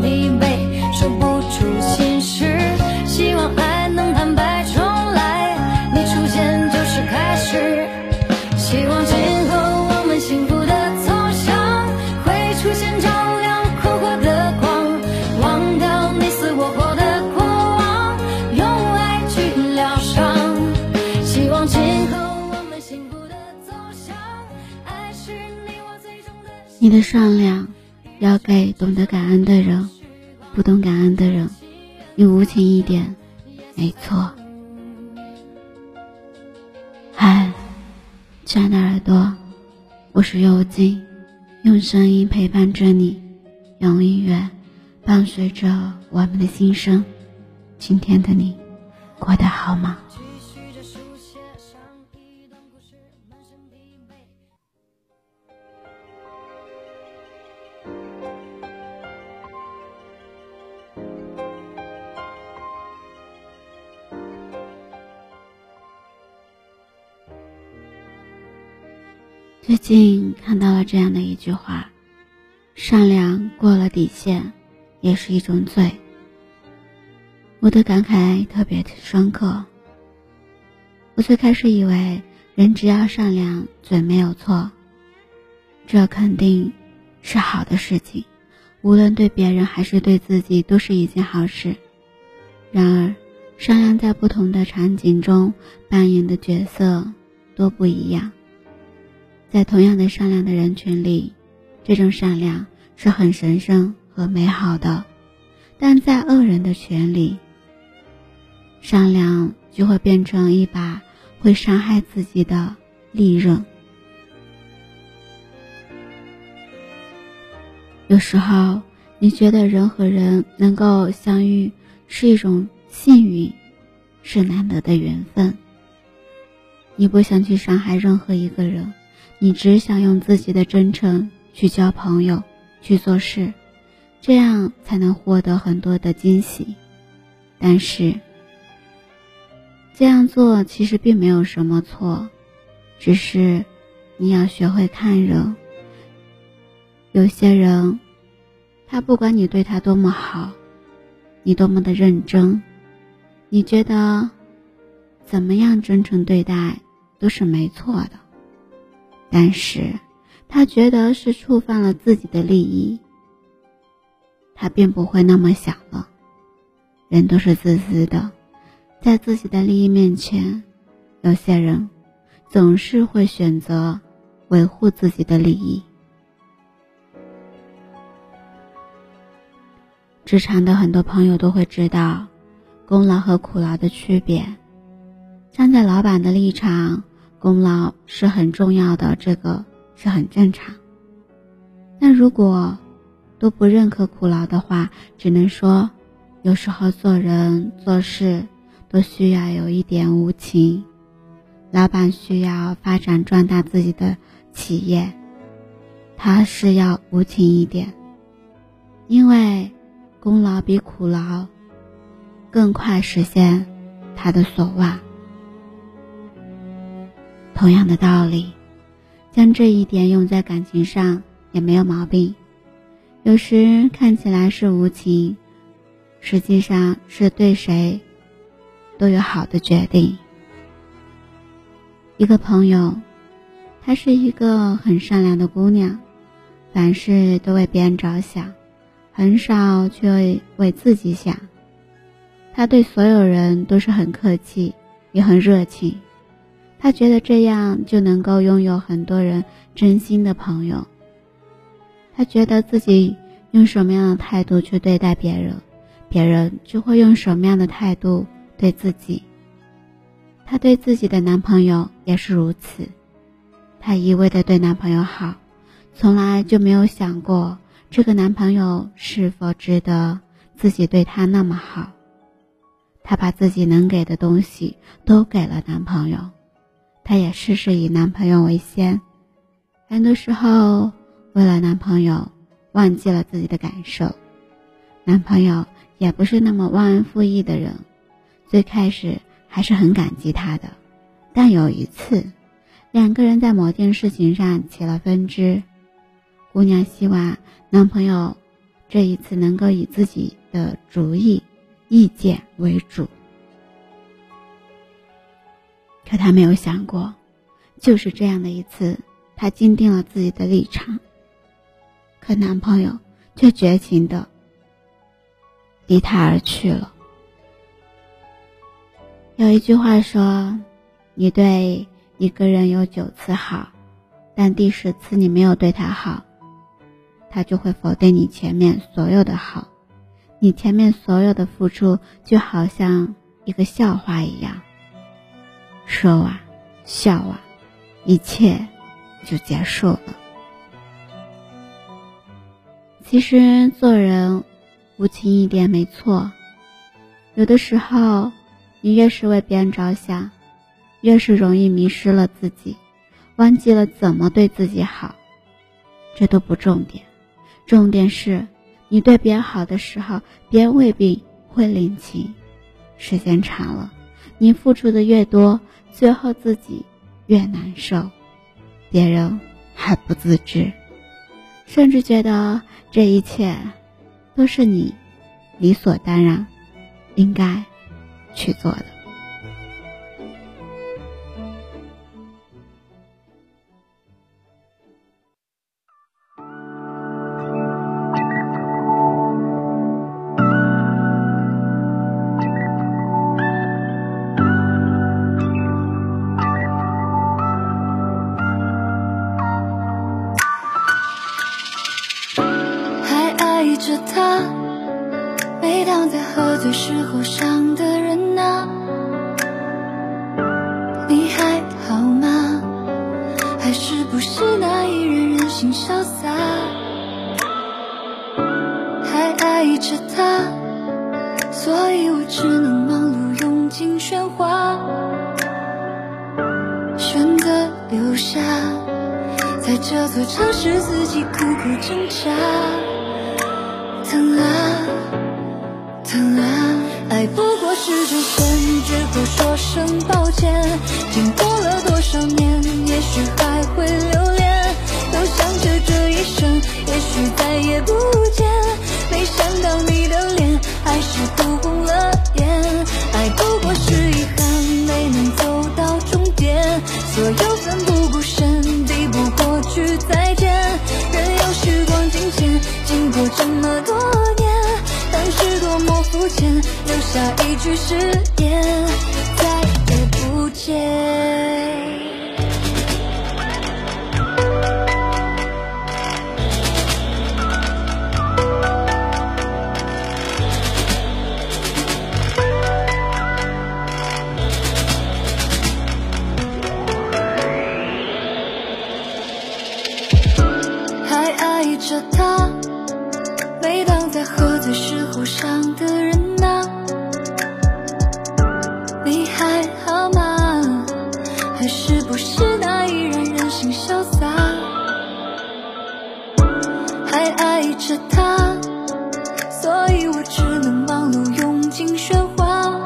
疲惫，说不出心事，希望爱能坦白重来，你出现就是开始，希望今后我们幸福的走向会出现照亮困惑的光，忘掉你死我活的过往，用爱去疗伤。希望今后我们幸福的走向，爱是你我最终的。你的善良要给懂得感恩的人，不懂感恩的人，你无情一点，没错。嗨，亲爱的耳朵，我是幽静，用声音陪伴着你，用音乐伴随着我们的心声。今天的你过得好吗？最近看到了这样的一句话：“善良过了底线，也是一种罪。”我的感慨特别深刻。我最开始以为人只要善良，嘴没有错，这肯定是好的事情，无论对别人还是对自己都是一件好事。然而，善良在不同的场景中扮演的角色都不一样。在同样的善良的人群里，这种善良是很神圣和美好的；但在恶人的群里，善良就会变成一把会伤害自己的利刃。有时候，你觉得人和人能够相遇是一种幸运，是难得的缘分。你不想去伤害任何一个人。你只想用自己的真诚去交朋友，去做事，这样才能获得很多的惊喜。但是，这样做其实并没有什么错，只是你要学会看人。有些人，他不管你对他多么好，你多么的认真，你觉得怎么样真诚对待都是没错的。但是，他觉得是触犯了自己的利益，他并不会那么想了。人都是自私的，在自己的利益面前，有些人总是会选择维护自己的利益。职场的很多朋友都会知道，功劳和苦劳的区别。站在老板的立场。功劳是很重要的，这个是很正常。但如果都不认可苦劳的话，只能说，有时候做人做事都需要有一点无情。老板需要发展壮大自己的企业，他是要无情一点，因为功劳比苦劳更快实现他的所望。同样的道理，将这一点用在感情上也没有毛病。有时看起来是无情，实际上是对谁都有好的决定。一个朋友，她是一个很善良的姑娘，凡事都为别人着想，很少去为为自己想。她对所有人都是很客气，也很热情。他觉得这样就能够拥有很多人真心的朋友。他觉得自己用什么样的态度去对待别人，别人就会用什么样的态度对自己。她对自己的男朋友也是如此，她一味的对男朋友好，从来就没有想过这个男朋友是否值得自己对他那么好。她把自己能给的东西都给了男朋友。她也事事以男朋友为先，很多时候为了男朋友忘记了自己的感受，男朋友也不是那么忘恩负义的人，最开始还是很感激他的。但有一次，两个人在某件事情上起了分支，姑娘希望男朋友这一次能够以自己的主意、意见为主。可她没有想过，就是这样的一次，她坚定了自己的立场，可男朋友却绝情的离她而去了。有一句话说。你对一个人有九次好，但第十次你没有对他好，他就会否定你前面所有的好，你前面所有的付出就好像一个笑话一样，说啊笑啊，一切就结束了。其实做人无情一点没错，有的时候你越是为别人着想。越是容易迷失了自己，忘记了怎么对自己好，这都不重点，重点是你对别人好的时候，别人未必会领情。时间长了，你付出的越多，最后自己越难受，别人还不自知，甚至觉得这一切都是你理所当然应该去做的。人任性潇洒？还爱着他，所以我只能忙碌用尽喧哗，选择留下，在这座城市自己苦苦挣扎，疼啊。疼啊，爱不过是转身之后说声抱歉。经过了多少年，也许还会也不见。没想到你的脸还是哭红了眼。爱不过是遗憾，没能走到终点。所有奋不顾身，抵不过去再见。任由时光境迁，经过这么多年。当时多么肤浅，留下一句誓言，再也不见。最时候伤的人啊，你还好吗？还是不是那依然任性潇洒，还爱着他，所以我只能忙碌用尽喧哗，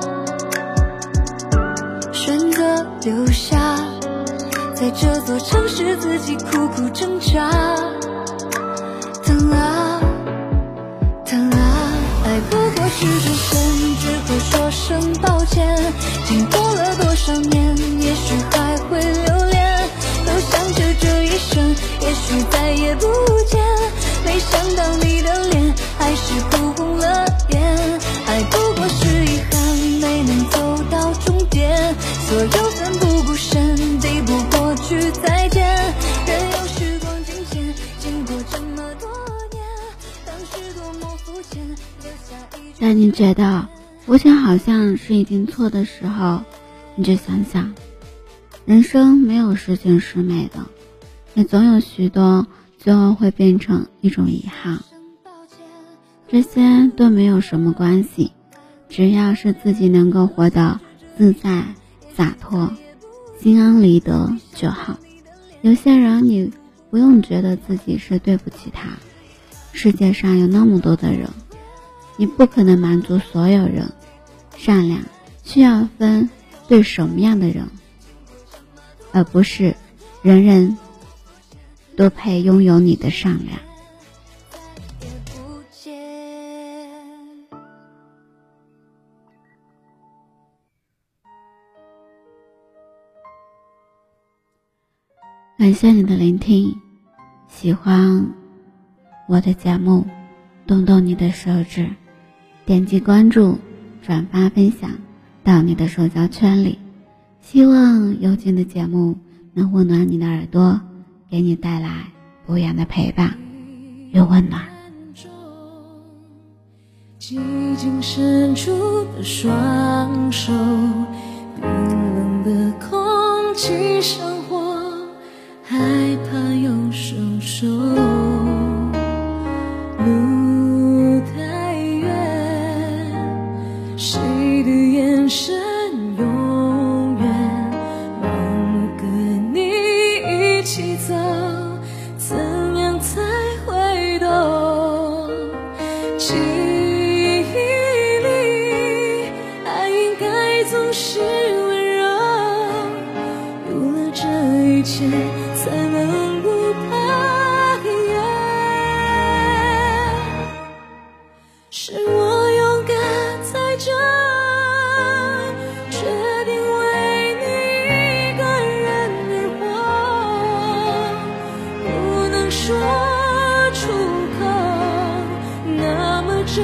选择留下，在这座城市自己苦苦挣扎。声抱歉，经过了多少年，也许还会留恋。都想着这一生，也许再也不见。没想到你的脸还是哭红了眼。爱不过是遗憾，没能走到终点。所有奋不顾身，抵不过去再见。任由时光金钱，经过这么多年，当时多么肤浅。留下一句。那你觉得。我想好像是已经错的时候，你就想想，人生没有十全十美的，也总有许多最后会变成一种遗憾。这些都没有什么关系，只要是自己能够活得自在洒脱、心安理得就好。有些人你不用觉得自己是对不起他，世界上有那么多的人。你不可能满足所有人。善良需要分对什么样的人，而不是人人都配拥有你的善良。感谢你的聆听，喜欢我的节目，动动你的手指，点击关注，转发分享到你的社交圈里。希望有劲的节目能温暖你的耳朵，给你带来不一样的陪伴与温暖。寂静深处的双手，冰冷的空气上。害怕是温柔，有了这一切。才能不怕黑夜，是我勇敢在这，决定为你一个人而活，不能说出口，那么折